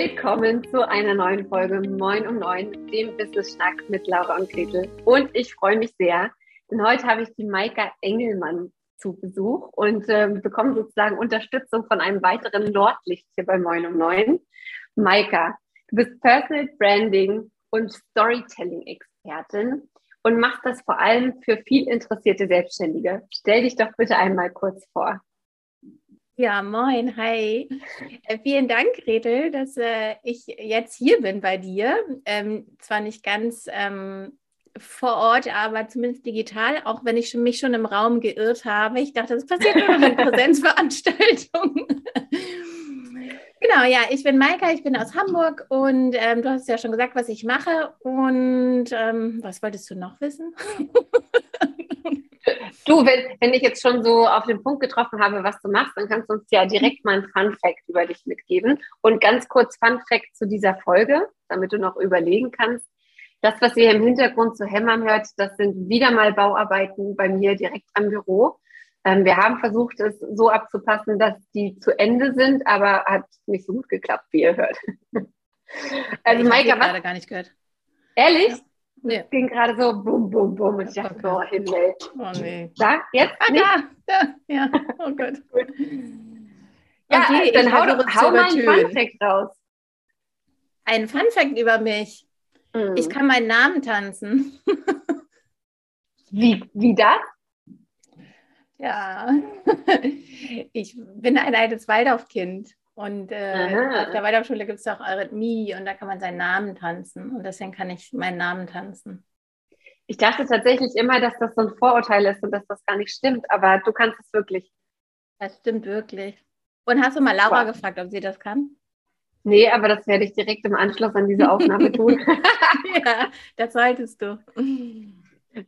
Willkommen zu einer neuen Folge Moin um Neun, dem Business Schnack mit Laura und Gretel. Und ich freue mich sehr, denn heute habe ich die Maika Engelmann zu Besuch und äh, bekommen sozusagen Unterstützung von einem weiteren Nordlicht hier bei Moin um Neun. Maika, du bist Personal Branding und Storytelling-Expertin und machst das vor allem für viel interessierte Selbstständige. Stell dich doch bitte einmal kurz vor. Ja, moin, hi. Äh, vielen Dank, Gretel, dass äh, ich jetzt hier bin bei dir. Ähm, zwar nicht ganz ähm, vor Ort, aber zumindest digital, auch wenn ich mich schon im Raum geirrt habe. Ich dachte, das passiert nur in Präsenzveranstaltungen. genau, ja, ich bin Maika, ich bin aus Hamburg und ähm, du hast ja schon gesagt, was ich mache. Und ähm, was wolltest du noch wissen? Du, wenn, wenn ich jetzt schon so auf den Punkt getroffen habe, was du machst, dann kannst du uns ja direkt mal ein Fun Fact über dich mitgeben. Und ganz kurz Fun Fact zu dieser Folge, damit du noch überlegen kannst. Das, was ihr im Hintergrund zu hämmern hört, das sind wieder mal Bauarbeiten bei mir direkt am Büro. Ähm, wir haben versucht, es so abzupassen, dass die zu Ende sind, aber hat nicht so gut geklappt, wie ihr hört. also, ich Maika, was? gerade gar nicht gehört. Ehrlich? Ja. Nee. Es ging gerade so bum, bum, bum und ich dachte, okay. oh Himmel. Oh nee. Da, jetzt? Ah, nicht? da, ja, oh Gott. ja, okay, dann hau, hau mal einen Funfact raus. Ein Funfact über mich. Mhm. Ich kann meinen Namen tanzen. wie, wie das? Ja, ich bin ein altes Waldorfkind. Und äh, auf der Waldorfschule gibt es auch Arrhythmie und da kann man seinen Namen tanzen. Und deswegen kann ich meinen Namen tanzen. Ich dachte tatsächlich immer, dass das so ein Vorurteil ist und dass das gar nicht stimmt, aber du kannst es wirklich. Das stimmt wirklich. Und hast du mal Laura wow. gefragt, ob sie das kann? Nee, aber das werde ich direkt im Anschluss an diese Aufnahme tun. ja, das solltest du.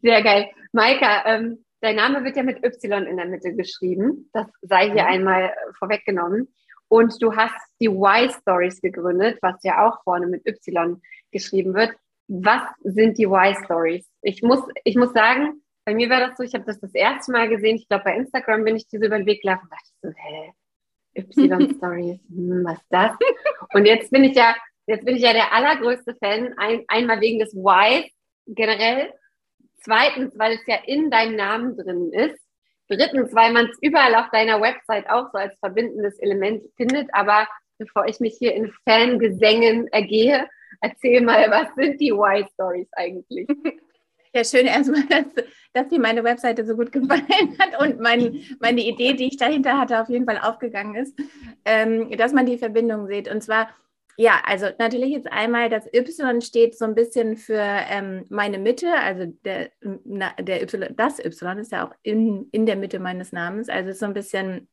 Sehr geil. Maika, ähm, dein Name wird ja mit Y in der Mitte geschrieben. Das sei hier einmal vorweggenommen. Und du hast die Y-Stories gegründet, was ja auch vorne mit Y geschrieben wird. Was sind die Y-Stories? Ich muss, ich muss sagen, bei mir war das so, ich habe das das erste Mal gesehen. Ich glaube, bei Instagram bin ich diese über den Weg gelaufen und dachte so, hä, Y-Stories, hm, was ist das? Und jetzt bin ich ja, jetzt bin ich ja der allergrößte Fan, ein, einmal wegen des Ys generell. Zweitens, weil es ja in deinem Namen drin ist. Drittens, weil man es überall auf deiner Website auch so als verbindendes Element findet. Aber bevor ich mich hier in Fangesängen ergehe, erzähl mal, was sind die Y-Stories eigentlich? Ja, schön erstmal, dass, dass dir meine Webseite so gut gefallen hat und mein, meine Idee, die ich dahinter hatte, auf jeden Fall aufgegangen ist, ähm, dass man die Verbindung sieht. Und zwar ja, also natürlich jetzt einmal das Y steht so ein bisschen für ähm, meine Mitte, also der, na, der Y, das Y ist ja auch in, in der Mitte meines Namens, also so ein bisschen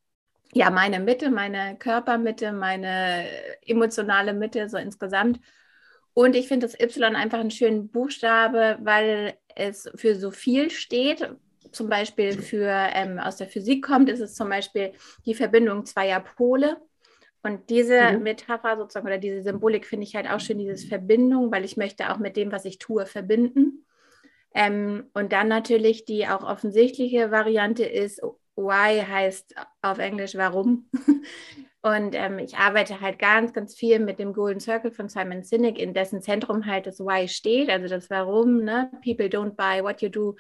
ja meine Mitte, meine Körpermitte, meine emotionale Mitte so insgesamt. Und ich finde das Y einfach einen schönen Buchstabe, weil es für so viel steht. Zum Beispiel für ähm, aus der Physik kommt, ist es zum Beispiel die Verbindung zweier Pole. Und diese mhm. Metapher sozusagen oder diese Symbolik finde ich halt auch schön, dieses Verbindung, weil ich möchte auch mit dem, was ich tue, verbinden. Ähm, und dann natürlich die auch offensichtliche Variante ist, why heißt auf Englisch warum. und ähm, ich arbeite halt ganz, ganz viel mit dem Golden Circle von Simon Sinek, in dessen Zentrum halt das Why steht, also das Warum. Ne? People don't buy what you do,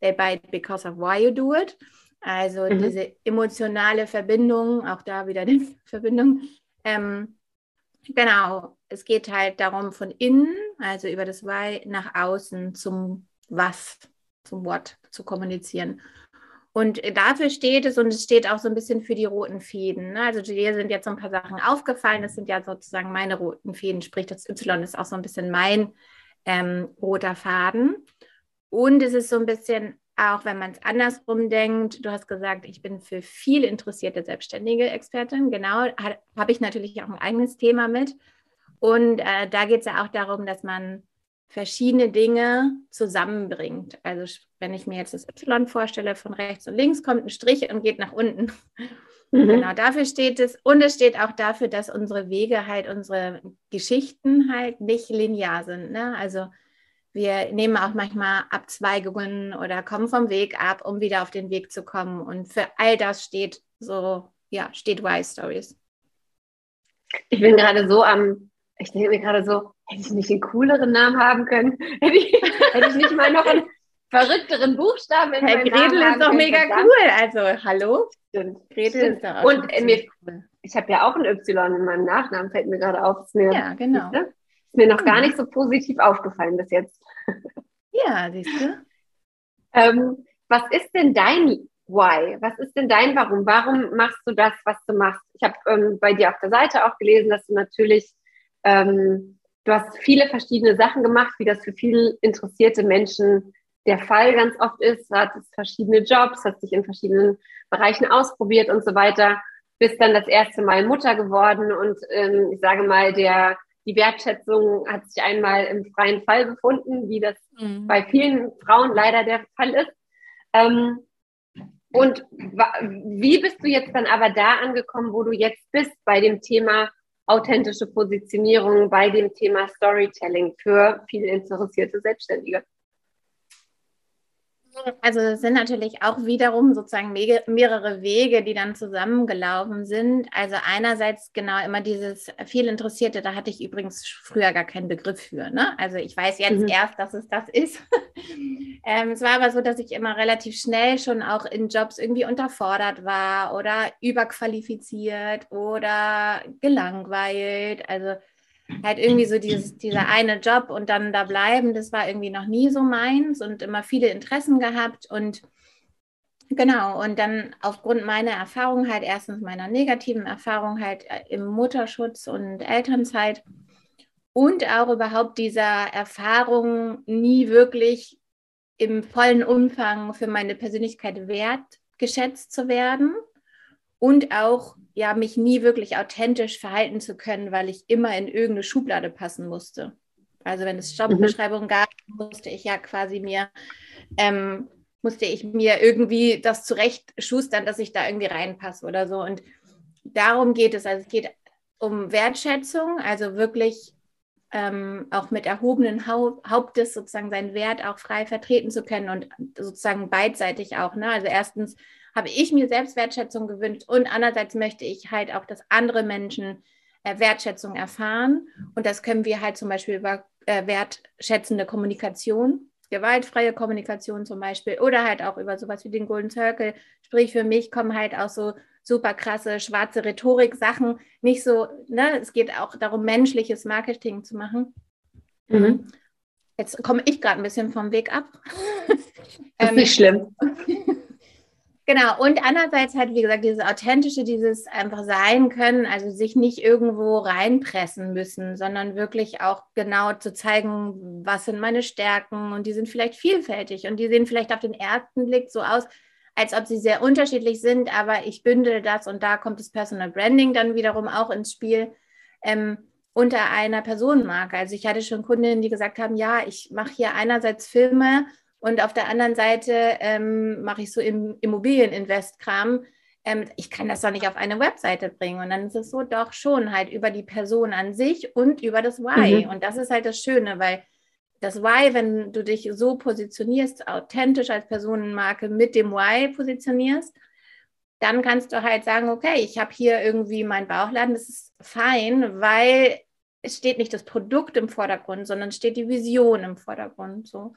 they buy it because of why you do it. Also mhm. diese emotionale Verbindung, auch da wieder die Verbindung. Ähm, genau, es geht halt darum, von innen, also über das Why, nach außen zum Was, zum What zu kommunizieren. Und dafür steht es und es steht auch so ein bisschen für die roten Fäden. Ne? Also dir sind jetzt so ein paar Sachen aufgefallen. Das sind ja sozusagen meine roten Fäden, sprich das Y ist auch so ein bisschen mein ähm, roter Faden. Und es ist so ein bisschen auch wenn man es andersrum denkt, du hast gesagt, ich bin für viel interessierte selbstständige Expertin. Genau, habe ich natürlich auch ein eigenes Thema mit. Und äh, da geht es ja auch darum, dass man verschiedene Dinge zusammenbringt. Also wenn ich mir jetzt das Y vorstelle, von rechts und links kommt ein Strich und geht nach unten. Mhm. Genau, dafür steht es. Und es steht auch dafür, dass unsere Wege halt, unsere Geschichten halt nicht linear sind. Ne? Also wir nehmen auch manchmal Abzweigungen oder kommen vom Weg ab, um wieder auf den Weg zu kommen. Und für all das steht so, ja, steht Y Stories. Ich bin gerade so am, Ich denke mir gerade so, hätte ich nicht einen cooleren Namen haben können? Hätte ich, hätte ich nicht mal noch einen verrückteren Buchstaben in Herr meinem Gretel Namen ist doch mega können? cool. Also, hallo? Stimmt. Gretel Stimmt. ist doch auch Und äh, cool. ich habe ja auch ein Y in meinem Nachnamen, fällt mir gerade auf. Ja, genau. Siehste? Ist mir noch gar Mhm. nicht so positiv aufgefallen bis jetzt. Ja, siehst du? Ähm, was ist denn dein Why? Was ist denn dein Warum? Warum machst du das, was du machst? Ich habe ähm, bei dir auf der Seite auch gelesen, dass du natürlich, ähm, du hast viele verschiedene Sachen gemacht, wie das für viele interessierte Menschen der Fall ganz oft ist. Du hattest verschiedene Jobs, hast dich in verschiedenen Bereichen ausprobiert und so weiter, bist dann das erste Mal Mutter geworden und ähm, ich sage mal, der die Wertschätzung hat sich einmal im freien Fall befunden, wie das Mhm. bei vielen Frauen leider der Fall ist. Ähm, und wie bist du jetzt dann aber da angekommen, wo du jetzt bist bei dem Thema authentische Positionierung, bei dem Thema Storytelling für viele interessierte Selbstständige? Also es sind natürlich auch wiederum sozusagen mehrere Wege, die dann zusammengelaufen sind. Also einerseits genau immer dieses viel Interessierte, da hatte ich übrigens früher gar keinen Begriff für. Ne? Also ich weiß jetzt Mhm. erst, dass es das ist. ähm, es war aber so, dass ich immer relativ schnell schon auch in Jobs irgendwie unterfordert war oder überqualifiziert oder gelangweilt. Also halt irgendwie so dieses, dieser eine Job und dann da bleiben, das war irgendwie noch nie so meins und immer viele Interessen gehabt und genau, und dann aufgrund meiner Erfahrung halt, erstens meiner negativen Erfahrung halt äh, im Mutterschutz und Elternzeit und auch überhaupt dieser Erfahrung nie wirklich im vollen Umfang für meine Persönlichkeit wertgeschätzt zu werden und auch ja mich nie wirklich authentisch verhalten zu können, weil ich immer in irgendeine Schublade passen musste. Also wenn es Jobbeschreibungen gab, musste ich ja quasi mir ähm, musste ich mir irgendwie das zurecht schustern, dass ich da irgendwie reinpasse oder so. Und darum geht es. Also es geht um Wertschätzung, also wirklich ähm, auch mit erhobenen Hau Hauptes sozusagen seinen Wert auch frei vertreten zu können und sozusagen beidseitig auch. Ne? Also erstens habe ich mir selbst Wertschätzung gewünscht und andererseits möchte ich halt auch, dass andere Menschen äh, Wertschätzung erfahren. Und das können wir halt zum Beispiel über äh, wertschätzende Kommunikation, gewaltfreie Kommunikation zum Beispiel oder halt auch über sowas wie den Golden Circle. Sprich, für mich kommen halt auch so super krasse schwarze Rhetorik-Sachen nicht so, ne, es geht auch darum, menschliches Marketing zu machen. Mhm. Jetzt komme ich gerade ein bisschen vom Weg ab. Das ist nicht schlimm. Genau, und andererseits halt, wie gesagt, dieses authentische, dieses einfach sein können, also sich nicht irgendwo reinpressen müssen, sondern wirklich auch genau zu zeigen, was sind meine Stärken und die sind vielleicht vielfältig und die sehen vielleicht auf den ersten Blick so aus, als ob sie sehr unterschiedlich sind, aber ich bündel das und da kommt das Personal Branding dann wiederum auch ins Spiel. Ähm, unter einer Personenmarke. Also ich hatte schon Kundinnen, die gesagt haben, ja, ich mache hier einerseits Filme und auf der anderen Seite ähm, mache ich so im Immobilieninvest-Kram. Ähm, ich kann das doch nicht auf eine Webseite bringen. Und dann ist es so, doch schon halt über die Person an sich und über das Why. Mhm. Und das ist halt das Schöne, weil das Why, wenn du dich so positionierst, authentisch als Personenmarke mit dem Why positionierst, dann kannst du halt sagen, okay, ich habe hier irgendwie meinen Bauchladen, das ist fein, weil es steht nicht das Produkt im Vordergrund, sondern steht die Vision im Vordergrund. So.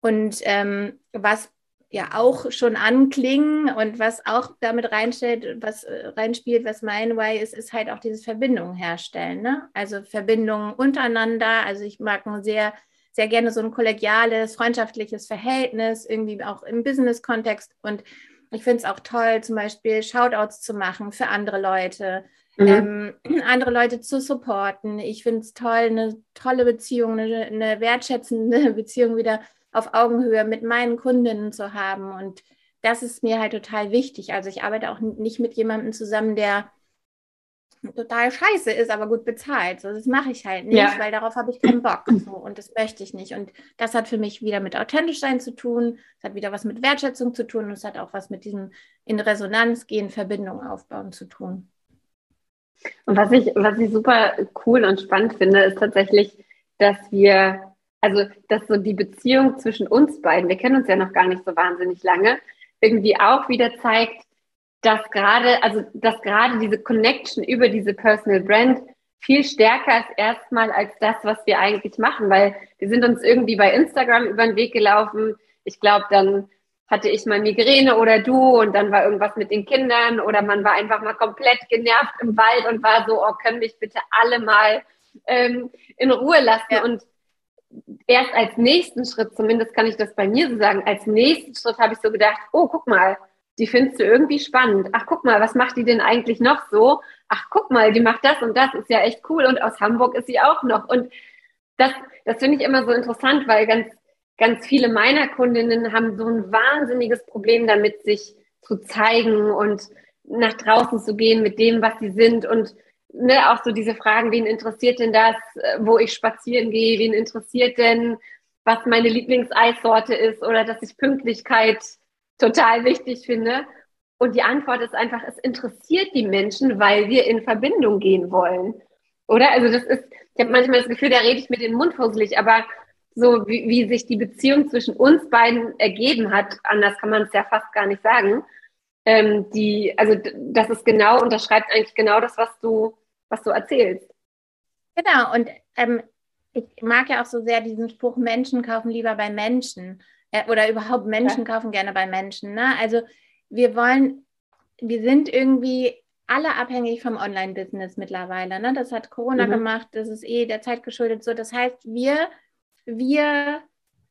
Und ähm, was ja auch schon anklingen und was auch damit reinstellt, was äh, reinspielt, was mein Why ist, ist halt auch dieses Verbindungen herstellen. Ne? Also Verbindungen untereinander. Also ich mag ein sehr, sehr gerne so ein kollegiales, freundschaftliches Verhältnis, irgendwie auch im Business-Kontext. Und ich finde es auch toll, zum Beispiel Shoutouts zu machen für andere Leute, Mhm. ähm, andere Leute zu supporten. Ich finde es toll, eine tolle Beziehung, eine, eine wertschätzende Beziehung wieder auf Augenhöhe mit meinen Kundinnen zu haben. Und das ist mir halt total wichtig. Also ich arbeite auch nicht mit jemandem zusammen, der total scheiße ist, aber gut bezahlt. So, das mache ich halt nicht, Ja. weil darauf habe ich keinen Bock. So, und das möchte ich nicht. Und das hat für mich wieder mit authentisch sein zu tun. Es hat wieder was mit Wertschätzung zu tun. Und es hat auch was mit diesem in Resonanz gehen, Verbindung aufbauen zu tun. Und was ich, was ich super cool und spannend finde, ist tatsächlich, dass wir, also, dass so die Beziehung zwischen uns beiden, wir kennen uns ja noch gar nicht so wahnsinnig lange, irgendwie auch wieder zeigt, dass gerade, also, dass gerade diese Connection über diese Personal Brand viel stärker ist erstmal als das, was wir eigentlich machen, weil wir sind uns irgendwie bei Instagram über den Weg gelaufen. Ich glaube, dann hatte ich mal Migräne oder du und dann war irgendwas mit den Kindern oder man war einfach mal komplett genervt im Wald und war so, oh, können mich bitte alle mal ähm, in Ruhe lassen. Ja. Und erst als nächsten Schritt, zumindest kann ich das bei mir so sagen, als nächsten Schritt habe ich so gedacht, oh, guck mal, die findest du irgendwie spannend. Ach, guck mal, was macht die denn eigentlich noch so? Ach, guck mal, die macht das und das, ist ja echt cool und aus Hamburg ist sie auch noch. Und das, das finde ich immer so interessant, weil ganz ganz viele meiner Kundinnen haben so ein wahnsinniges Problem damit, sich zu zeigen und nach draußen zu gehen mit dem, was sie sind und ne, auch so diese Fragen, wen interessiert denn das, wo ich spazieren gehe, wen interessiert denn, was meine Lieblingseissorte ist oder dass ich Pünktlichkeit total wichtig finde. Und die Antwort ist einfach, es interessiert die Menschen, weil wir in Verbindung gehen wollen. Oder? Also das ist, ich habe manchmal das Gefühl, da rede ich mit den Mund fusselig, aber so wie, wie sich die Beziehung zwischen uns beiden ergeben hat, anders kann man es ja fast gar nicht sagen. Ähm, die, also das ist genau, unterschreibt eigentlich genau das, was du, was du erzählst. Genau, und ähm, ich mag ja auch so sehr diesen Spruch, Menschen kaufen lieber bei Menschen. Äh, oder überhaupt Menschen ja. kaufen gerne bei Menschen. Ne? Also wir wollen, wir sind irgendwie alle abhängig vom Online-Business mittlerweile. Ne? Das hat Corona mhm. gemacht, das ist eh der Zeit geschuldet so. Das heißt, wir wir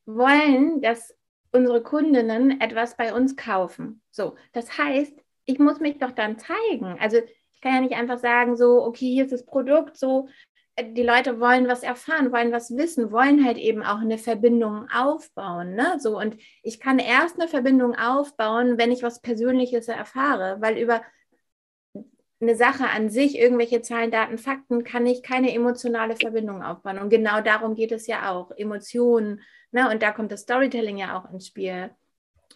wollen, dass unsere Kundinnen etwas bei uns kaufen. So, das heißt, ich muss mich doch dann zeigen. Also ich kann ja nicht einfach sagen, so, okay, hier ist das Produkt, so, äh, die Leute wollen was erfahren, wollen was wissen, wollen halt eben auch eine Verbindung aufbauen. Ne? So, und ich kann erst eine Verbindung aufbauen, wenn ich was Persönliches erfahre, weil über eine Sache an sich, irgendwelche Zahlen, Daten, Fakten, kann ich keine emotionale Verbindung aufbauen. Und genau darum geht es ja auch. Emotionen, ne? und da kommt das Storytelling ja auch ins Spiel.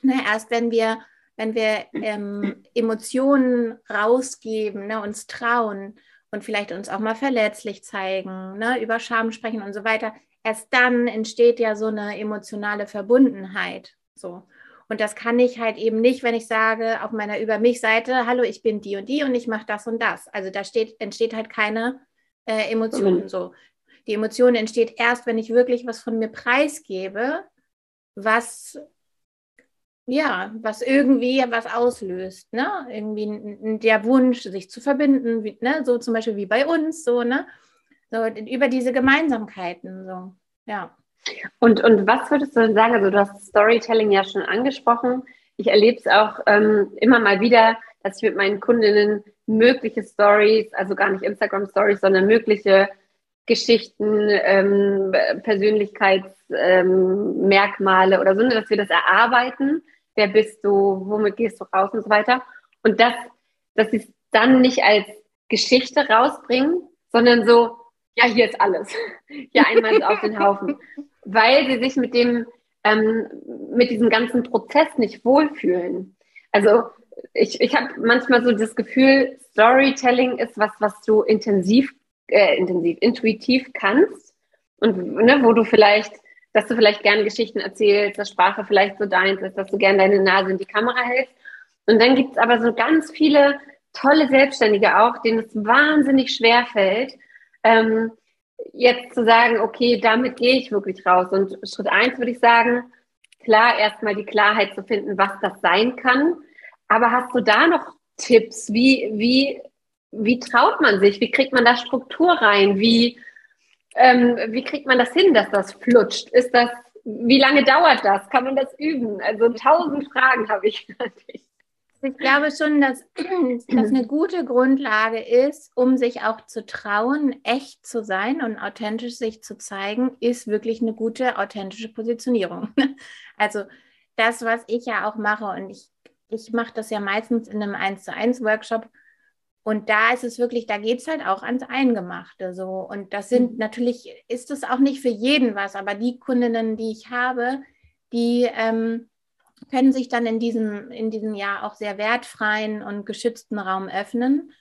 Ne? Erst wenn wir, wenn wir ähm, Emotionen rausgeben, ne? uns trauen und vielleicht uns auch mal verletzlich zeigen, ne? über Scham sprechen und so weiter, erst dann entsteht ja so eine emotionale Verbundenheit. So. Und das kann ich halt eben nicht, wenn ich sage auf meiner Über mich-Seite, hallo, ich bin die und die und ich mache das und das. Also da steht, entsteht halt keine äh, Emotion. Mhm. So. Die Emotion entsteht erst, wenn ich wirklich was von mir preisgebe, was ja, was irgendwie was auslöst, ne? Irgendwie der Wunsch, sich zu verbinden, wie, ne? So zum Beispiel wie bei uns, so, ne? So über diese Gemeinsamkeiten, so, ja. Und, und was würdest du sagen? Also, du hast Storytelling ja schon angesprochen. Ich erlebe es auch ähm, immer mal wieder, dass ich mit meinen Kundinnen mögliche Stories, also gar nicht Instagram-Stories, sondern mögliche Geschichten, ähm, Persönlichkeitsmerkmale ähm, oder so, ne, dass wir das erarbeiten. Wer bist du? Womit gehst du raus und so weiter? Und das, dass sie es dann nicht als Geschichte rausbringen, sondern so, ja, hier ist alles. Hier einmal auf den Haufen weil sie sich mit dem, ähm, mit diesem ganzen Prozess nicht wohlfühlen. Also ich, ich habe manchmal so das Gefühl, Storytelling ist was, was du intensiv, äh, intensiv, intuitiv kannst und ne, wo du vielleicht, dass du vielleicht gerne Geschichten erzählst, dass Sprache vielleicht so deins ist, dass du gerne deine Nase in die Kamera hältst. Und dann gibt's aber so ganz viele tolle Selbstständige auch, denen es wahnsinnig schwer fällt, ähm, jetzt zu sagen, okay, damit gehe ich wirklich raus. Und Schritt eins würde ich sagen, klar, erstmal die Klarheit zu finden, was das sein kann. Aber hast du da noch Tipps? Wie, wie, wie traut man sich? Wie kriegt man da Struktur rein? Wie, ähm, wie kriegt man das hin, dass das flutscht? Ist das, wie lange dauert das? Kann man das üben? Also tausend Fragen habe ich. Ich glaube schon, dass das eine gute Grundlage ist, um sich auch zu trauen, echt zu sein und authentisch sich zu zeigen, ist wirklich eine gute, authentische Positionierung. Also das, was ich ja auch mache und ich, ich mache das ja meistens in einem 1 zu 1 Workshop und da ist es wirklich, da geht es halt auch ans Eingemachte so. Und das sind mhm. natürlich, ist es auch nicht für jeden was, aber die Kundinnen, die ich habe, die ähm, können sich dann in diesem, in diesem Jahr auch sehr wertfreien und geschützten Raum öffnen.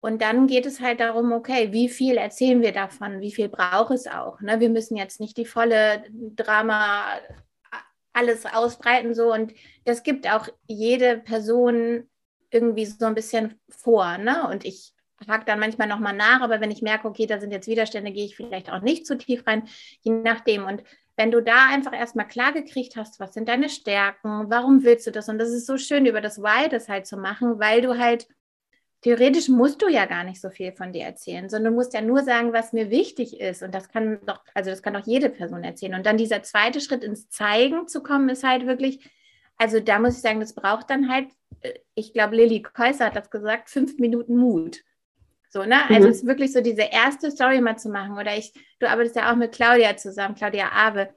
Und dann geht es halt darum, okay, wie viel erzählen wir davon? Wie viel braucht es auch? Ne? Wir müssen jetzt nicht die volle Drama alles ausbreiten so und das gibt auch jede Person irgendwie so ein bisschen vor. Ne? Und ich hake dann manchmal nochmal nach, aber wenn ich merke, okay, da sind jetzt Widerstände, gehe ich vielleicht auch nicht zu tief rein, je nachdem. Und wenn du da einfach erstmal klar gekriegt hast, was sind deine Stärken, warum willst du das? Und das ist so schön, über das Why das halt zu machen, weil du halt theoretisch musst du ja gar nicht so viel von dir erzählen, sondern du musst ja nur sagen, was mir wichtig ist. Und das kann doch, also das kann doch jede Person erzählen. Und dann dieser zweite Schritt ins Zeigen zu kommen, ist halt wirklich, also da muss ich sagen, das braucht dann halt, äh, ich glaube, Lilly Käuser hat das gesagt, fünf Minuten Mut. So, ne? Also mhm. es ist wirklich so diese erste Story mal zu machen. Oder ich, du arbeitest ja auch mit Claudia zusammen, Claudia Awe.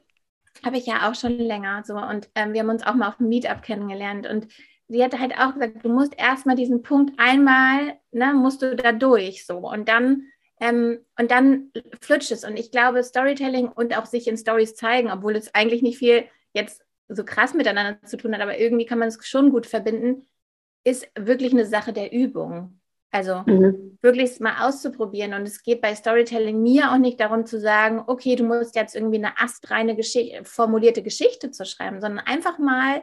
Habe ich ja auch schon länger so. Und ähm, wir haben uns auch mal auf dem Meetup kennengelernt. Und sie hatte halt auch gesagt, du musst erstmal diesen Punkt einmal, ne, musst du da durch so. Und dann, ähm, und dann flutscht es. Und ich glaube, Storytelling und auch sich in Stories zeigen, obwohl es eigentlich nicht viel jetzt so krass miteinander zu tun hat, aber irgendwie kann man es schon gut verbinden, ist wirklich eine Sache der Übung. Also mhm. wirklich mal auszuprobieren. Und es geht bei Storytelling mir auch nicht darum zu sagen, okay, du musst jetzt irgendwie eine astreine Geschichte, formulierte Geschichte zu schreiben, sondern einfach mal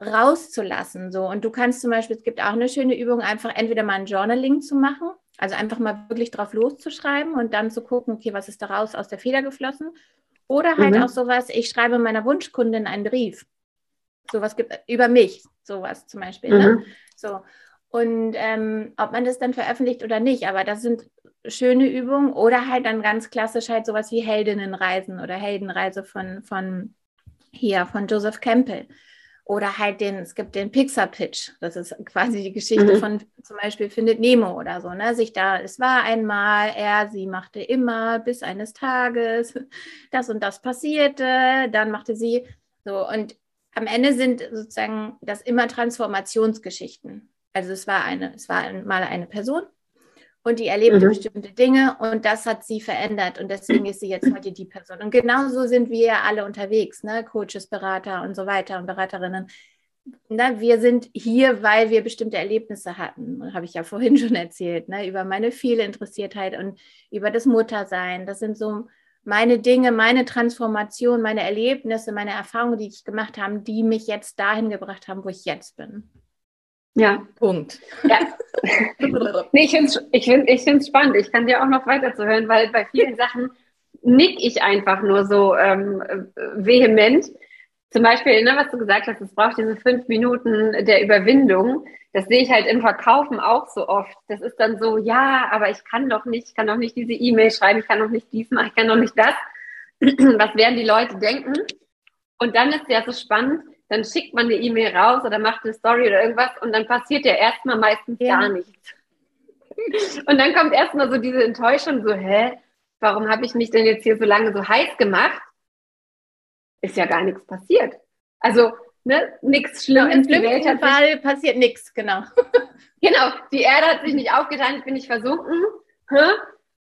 rauszulassen. So. Und du kannst zum Beispiel, es gibt auch eine schöne Übung, einfach entweder mal ein Journaling zu machen, also einfach mal wirklich drauf loszuschreiben und dann zu gucken, okay, was ist daraus aus der Feder geflossen? Oder halt mhm. auch sowas, ich schreibe meiner Wunschkundin einen Brief. Sowas gibt über mich, sowas zum Beispiel. Ne? Mhm. Ne? So. Und ähm, ob man das dann veröffentlicht oder nicht, aber das sind schöne Übungen oder halt dann ganz klassisch halt sowas wie Heldinnenreisen oder Heldenreise von, von hier, von Joseph Campbell. Oder halt den, es gibt den Pixar-Pitch. Das ist quasi die Geschichte mhm. von zum Beispiel Findet Nemo oder so, ne? Sich da, es war einmal, er, sie machte immer, bis eines Tages, das und das passierte, dann machte sie so. Und am Ende sind sozusagen das immer Transformationsgeschichten. Also es war eine, es war mal eine Person und die erlebte mhm. bestimmte Dinge und das hat sie verändert und deswegen ist sie jetzt heute die Person. Und genauso sind wir alle unterwegs, ne? Coaches, Berater und so weiter und Beraterinnen. Na, wir sind hier, weil wir bestimmte Erlebnisse hatten, habe ich ja vorhin schon erzählt, ne? über meine viele Interessiertheit und über das Muttersein. Das sind so meine Dinge, meine Transformation, meine Erlebnisse, meine Erfahrungen, die ich gemacht habe, die mich jetzt dahin gebracht haben, wo ich jetzt bin. Ja. Punkt. Ja. nee, ich finde es ich find, ich find's spannend. Ich kann dir auch noch weiter zu hören, weil bei vielen Sachen nick ich einfach nur so ähm, vehement. Zum Beispiel, ne, was du gesagt hast, es braucht diese fünf Minuten der Überwindung. Das sehe ich halt im Verkaufen auch so oft. Das ist dann so, ja, aber ich kann doch nicht, ich kann doch nicht diese E-Mail schreiben, ich kann doch nicht dies machen, ich kann doch nicht das. was werden die Leute denken? Und dann ist ja so spannend, dann schickt man eine E-Mail raus oder macht eine Story oder irgendwas und dann passiert ja erstmal meistens ja. gar nichts. Und dann kommt erstmal so diese Enttäuschung, so, hä, warum habe ich mich denn jetzt hier so lange so heiß gemacht? Ist ja gar nichts passiert. Also, ne, nichts Schlimmes. Genau, Im schlimmsten Fall passiert nichts, genau. genau, die Erde hat sich nicht aufgetan, ich bin nicht versunken.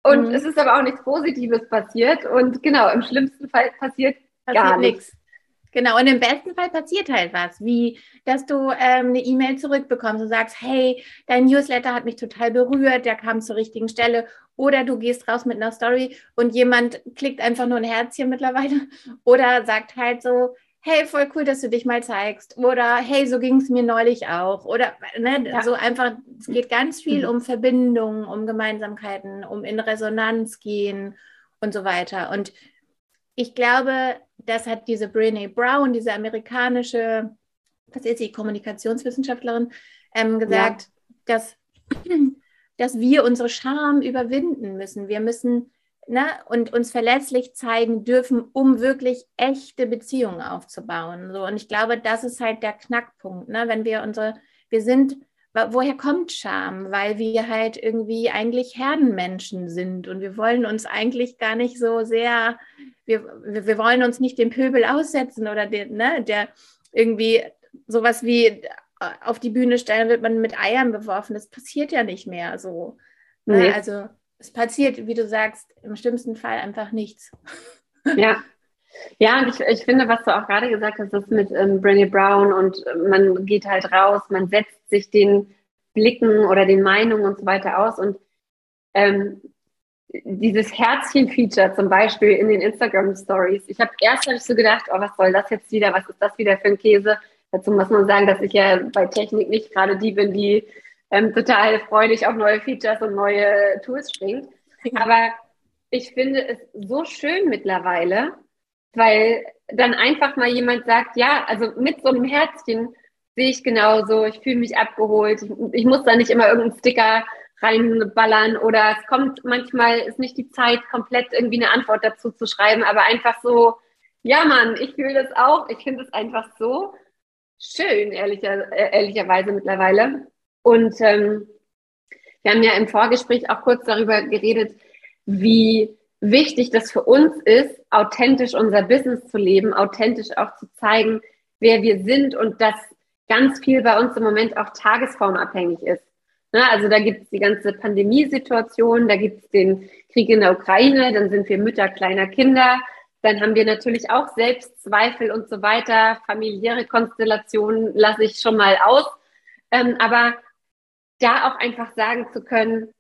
Und mhm. es ist aber auch nichts Positives passiert. Und genau, im schlimmsten Fall passiert, passiert gar nichts. Genau, und im besten Fall passiert halt was, wie dass du ähm, eine E-Mail zurückbekommst und sagst, hey, dein Newsletter hat mich total berührt, der kam zur richtigen Stelle. Oder du gehst raus mit einer Story und jemand klickt einfach nur ein Herzchen mittlerweile oder sagt halt so, hey, voll cool, dass du dich mal zeigst. Oder hey, so ging es mir neulich auch. Oder ne, ja. so einfach, es geht ganz viel mhm. um Verbindungen, um Gemeinsamkeiten, um in Resonanz gehen und so weiter. Und ich glaube, das hat diese Brene Brown, diese amerikanische, was ist sie, Kommunikationswissenschaftlerin, ähm, gesagt, ja. dass, dass wir unsere Scham überwinden müssen. Wir müssen ne, und uns verletzlich zeigen dürfen, um wirklich echte Beziehungen aufzubauen. So. Und ich glaube, das ist halt der Knackpunkt. Ne? Wenn wir unsere, wir sind woher kommt Scham? Weil wir halt irgendwie eigentlich Herdenmenschen sind und wir wollen uns eigentlich gar nicht so sehr, wir, wir wollen uns nicht dem Pöbel aussetzen oder den, ne, der irgendwie sowas wie äh, auf die Bühne stellen, wird man mit Eiern beworfen. Das passiert ja nicht mehr so. Ne? Nee. Also es passiert, wie du sagst, im schlimmsten Fall einfach nichts. Ja. Ja, und ich, ich finde, was du auch gerade gesagt hast, das mit ähm, Brené Brown und äh, man geht halt raus, man setzt sich den Blicken oder den Meinungen und so weiter aus. Und ähm, dieses Herzchen-Feature zum Beispiel in den Instagram-Stories. Ich habe erst hab ich so gedacht, oh, was soll das jetzt wieder? Was ist das wieder für ein Käse? Dazu muss man sagen, dass ich ja bei Technik nicht gerade die bin, die ähm, total freudig auf neue Features und neue Tools springt. Aber ich finde es so schön mittlerweile, weil dann einfach mal jemand sagt, ja, also mit so einem Herzchen sehe ich genauso, ich fühle mich abgeholt, ich, ich muss da nicht immer irgendeinen Sticker reinballern oder es kommt manchmal ist nicht die Zeit, komplett irgendwie eine Antwort dazu zu schreiben, aber einfach so, ja Mann, ich fühle das auch, ich finde es einfach so schön, ehrlicher, äh, ehrlicherweise mittlerweile. Und ähm, wir haben ja im Vorgespräch auch kurz darüber geredet, wie wichtig das für uns ist, authentisch unser Business zu leben, authentisch auch zu zeigen, wer wir sind und dass ganz viel bei uns im Moment auch tagesformabhängig ist. Ne, also da gibt es die ganze Pandemiesituation, da gibt es den Krieg in der Ukraine, dann sind wir Mütter kleiner Kinder, dann haben wir natürlich auch Selbstzweifel und so weiter, familiäre Konstellationen lasse ich schon mal aus. Ähm, aber da auch einfach sagen zu können,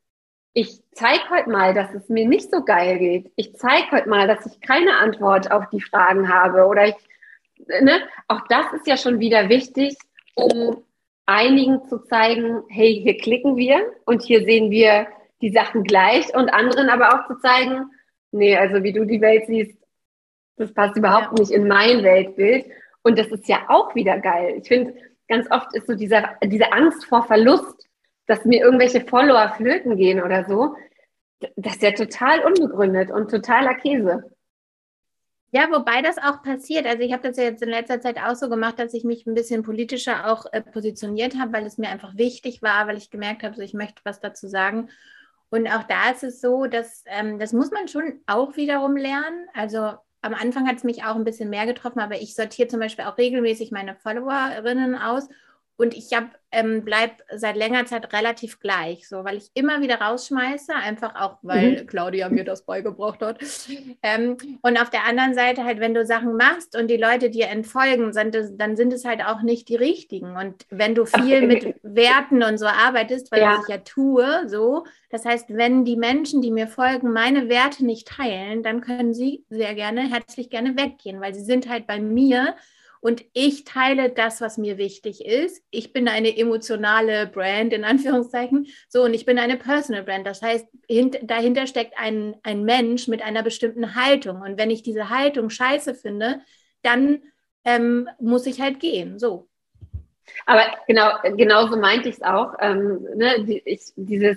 ich zeige heute mal, dass es mir nicht so geil geht. Ich zeige heute mal, dass ich keine Antwort auf die Fragen habe. Oder ich, ne, auch das ist ja schon wieder wichtig, um einigen zu zeigen, hey, hier klicken wir und hier sehen wir die Sachen gleich und anderen aber auch zu zeigen, nee, also wie du die Welt siehst, das passt überhaupt nicht in mein Weltbild. Und das ist ja auch wieder geil. Ich finde, ganz oft ist so dieser, diese Angst vor Verlust dass mir irgendwelche Follower flöten gehen oder so, das ist ja total unbegründet und totaler Käse. Ja, wobei das auch passiert. Also ich habe das ja jetzt in letzter Zeit auch so gemacht, dass ich mich ein bisschen politischer auch äh, positioniert habe, weil es mir einfach wichtig war, weil ich gemerkt habe, so ich möchte was dazu sagen. Und auch da ist es so, dass ähm, das muss man schon auch wiederum lernen. Also am Anfang hat es mich auch ein bisschen mehr getroffen, aber ich sortiere zum Beispiel auch regelmäßig meine Followerinnen aus und ich habe ähm, bleib seit längerer Zeit relativ gleich, so weil ich immer wieder rausschmeiße, einfach auch, weil mhm. Claudia mir das beigebracht hat. Ähm, und auf der anderen Seite halt, wenn du Sachen machst und die Leute dir entfolgen, sind es, dann sind es halt auch nicht die richtigen. Und wenn du viel mit Werten und so arbeitest, weil ja. ich ja tue, so, das heißt, wenn die Menschen, die mir folgen, meine Werte nicht teilen, dann können sie sehr gerne, herzlich gerne weggehen, weil sie sind halt bei mir und ich teile das, was mir wichtig ist. Ich bin eine emotionale Brand in Anführungszeichen. So, und ich bin eine Personal Brand. Das heißt, hint, dahinter steckt ein, ein Mensch mit einer bestimmten Haltung. Und wenn ich diese Haltung scheiße finde, dann ähm, muss ich halt gehen. So. Aber genau, genauso meinte ich es auch. Ähm, ne, die, ich, dieses,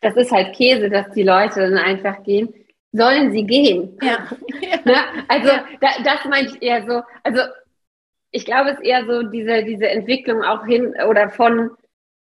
das ist halt Käse, dass die Leute dann einfach gehen. Sollen sie gehen? Ja. ne? Also ja. Da, das meinte ich eher so. Also ich glaube, es ist eher so diese, diese Entwicklung auch hin oder von,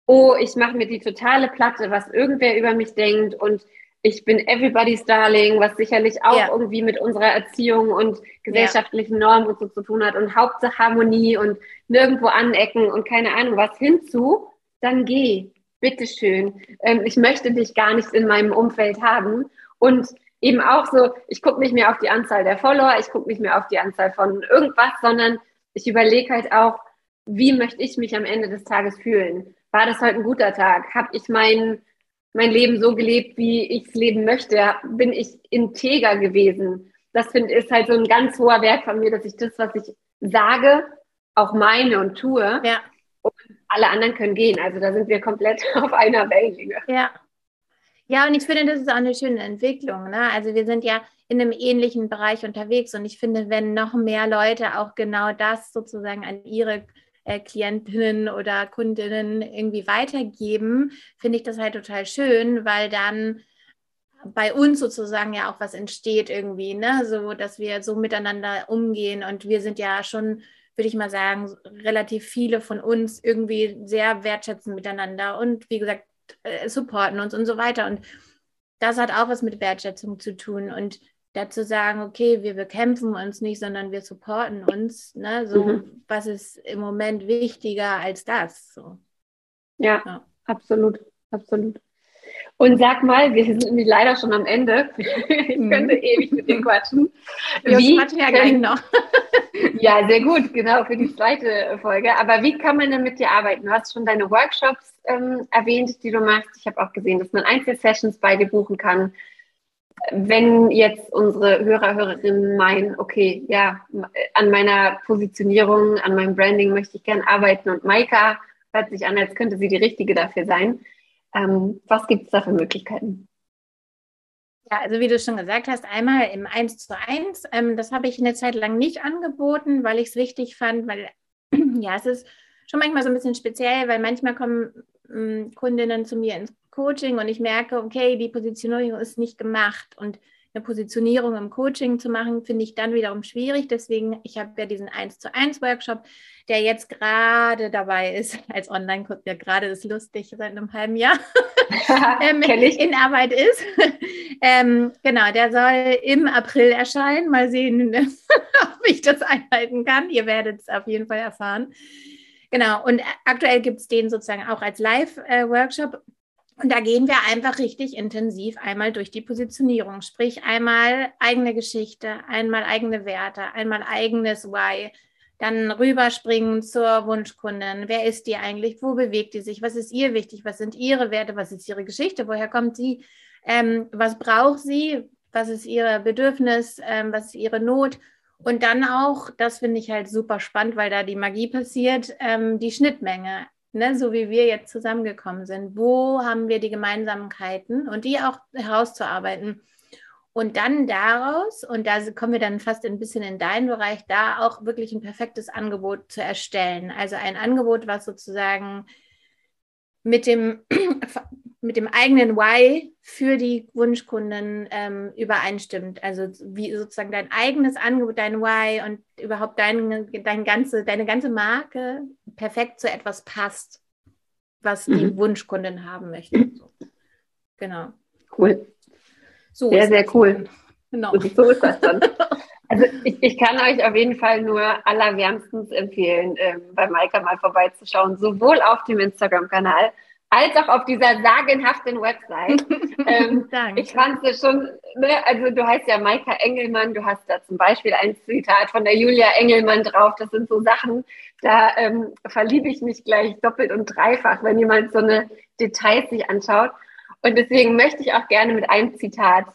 oh, ich mache mir die totale Platte, was irgendwer über mich denkt und ich bin everybody's darling, was sicherlich auch ja. irgendwie mit unserer Erziehung und gesellschaftlichen ja. Normen und so zu tun hat und Hauptsache Harmonie und nirgendwo anecken und keine Ahnung was hinzu, dann geh, bitteschön. Ähm, ich möchte dich gar nicht in meinem Umfeld haben und eben auch so, ich gucke nicht mehr auf die Anzahl der Follower, ich gucke nicht mehr auf die Anzahl von irgendwas, sondern ich überlege halt auch, wie möchte ich mich am Ende des Tages fühlen? War das heute ein guter Tag? Habe ich mein, mein Leben so gelebt, wie ich es leben möchte? Bin ich integer gewesen? Das finde ich halt so ein ganz hoher Wert von mir, dass ich das, was ich sage, auch meine und tue. Ja. Und alle anderen können gehen. Also da sind wir komplett auf einer Wellenlänge. Ja. Ja, und ich finde, das ist auch eine schöne Entwicklung. Ne? Also wir sind ja in einem ähnlichen Bereich unterwegs und ich finde, wenn noch mehr Leute auch genau das sozusagen an ihre äh, Klientinnen oder Kundinnen irgendwie weitergeben, finde ich das halt total schön, weil dann bei uns sozusagen ja auch was entsteht irgendwie, ne? So, dass wir so miteinander umgehen und wir sind ja schon, würde ich mal sagen, relativ viele von uns irgendwie sehr wertschätzen miteinander und wie gesagt, äh, supporten uns und so weiter. Und das hat auch was mit Wertschätzung zu tun. Und dazu sagen, okay, wir bekämpfen uns nicht, sondern wir supporten uns. Ne? So, mhm. was ist im Moment wichtiger als das? So. Ja, ja, absolut, absolut. Und sag mal, wir sind nämlich leider schon am Ende. Ich mhm. könnte ewig mit dir quatschen. Wie quatschen ja gleich noch. ja, sehr gut, genau, für die zweite Folge. Aber wie kann man denn mit dir arbeiten? Du hast schon deine Workshops ähm, erwähnt, die du machst. Ich habe auch gesehen, dass man Einzelsessions bei dir buchen kann. Wenn jetzt unsere Hörer, Hörerinnen meinen, okay, ja, an meiner Positionierung, an meinem Branding möchte ich gern arbeiten und Maika hört sich an, als könnte sie die richtige dafür sein. Ähm, was gibt es da für Möglichkeiten? Ja, also wie du schon gesagt hast, einmal im 1 zu 1. Ähm, das habe ich eine Zeit lang nicht angeboten, weil ich es wichtig fand, weil ja, es ist schon manchmal so ein bisschen speziell, weil manchmal kommen ähm, Kundinnen zu mir ins Coaching und ich merke, okay, die Positionierung ist nicht gemacht und eine Positionierung im Coaching zu machen, finde ich dann wiederum schwierig. Deswegen, ich habe ja diesen 1 zu 1 Workshop, der jetzt gerade dabei ist, als Online-Kurs, ja gerade ist lustig, seit einem halben Jahr ähm, in Arbeit ist. ähm, genau, der soll im April erscheinen. Mal sehen, ob ich das einhalten kann. Ihr werdet es auf jeden Fall erfahren. Genau, und aktuell gibt es den sozusagen auch als Live-Workshop. Und da gehen wir einfach richtig intensiv einmal durch die Positionierung, sprich einmal eigene Geschichte, einmal eigene Werte, einmal eigenes Why, dann rüberspringen zur Wunschkundin. Wer ist die eigentlich? Wo bewegt die sich? Was ist ihr wichtig? Was sind ihre Werte? Was ist ihre Geschichte? Woher kommt sie? Ähm, was braucht sie? Was ist ihr Bedürfnis? Ähm, was ist ihre Not? Und dann auch, das finde ich halt super spannend, weil da die Magie passiert, ähm, die Schnittmenge ne, so wie wir jetzt zusammengekommen sind. Wo haben wir die Gemeinsamkeiten und die auch herauszuarbeiten? Und dann daraus, und da kommen wir dann fast ein bisschen in deinen Bereich, da auch wirklich ein perfektes Angebot zu erstellen. Also ein Angebot, was sozusagen mit dem mit dem eigenen Why für die Wunschkunden ähm, übereinstimmt. Also wie sozusagen dein eigenes Angebot, dein Why und überhaupt dein, dein ganze, deine ganze Marke perfekt zu etwas passt, was die mhm. Wunschkundin haben möchte. So. Genau. Cool. So sehr, sehr cool. Genau. So ist das dann. Also ich, ich, kann euch auf jeden Fall nur allerwärmstens empfehlen, ähm, bei Maika mal vorbeizuschauen, sowohl auf dem Instagram-Kanal als auch auf dieser sagenhaften Website. ähm, ich fand es schon, ne, also du heißt ja Maika Engelmann, du hast da zum Beispiel ein Zitat von der Julia Engelmann drauf. Das sind so Sachen, da ähm, verliebe ich mich gleich doppelt und dreifach, wenn jemand so eine Details sich anschaut. Und deswegen möchte ich auch gerne mit einem Zitat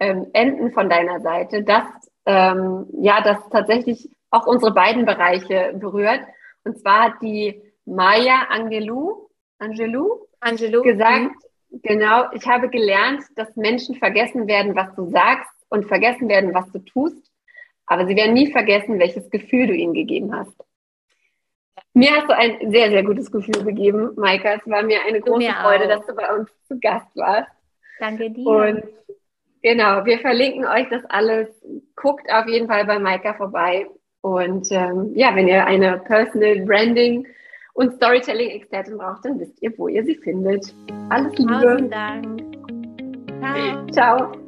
ähm, enden von deiner Seite, das ähm, ja, das tatsächlich auch unsere beiden Bereiche berührt. Und zwar hat die Maya Angelou Angelou, Angelou. gesagt, mhm. genau, ich habe gelernt, dass Menschen vergessen werden, was du sagst und vergessen werden, was du tust, aber sie werden nie vergessen, welches Gefühl du ihnen gegeben hast. Mir hast du ein sehr, sehr gutes Gefühl gegeben, Maika. Es war mir eine große Freude, auch. dass du bei uns zu Gast warst. Danke dir. Und genau, wir verlinken euch das alles. Guckt auf jeden Fall bei Maika vorbei. Und ähm, ja, wenn ihr eine Personal Branding und Storytelling-Expertin braucht, dann wisst ihr, wo ihr sie findet. Alles Liebe. Vielen Dank. Ciao. Ciao.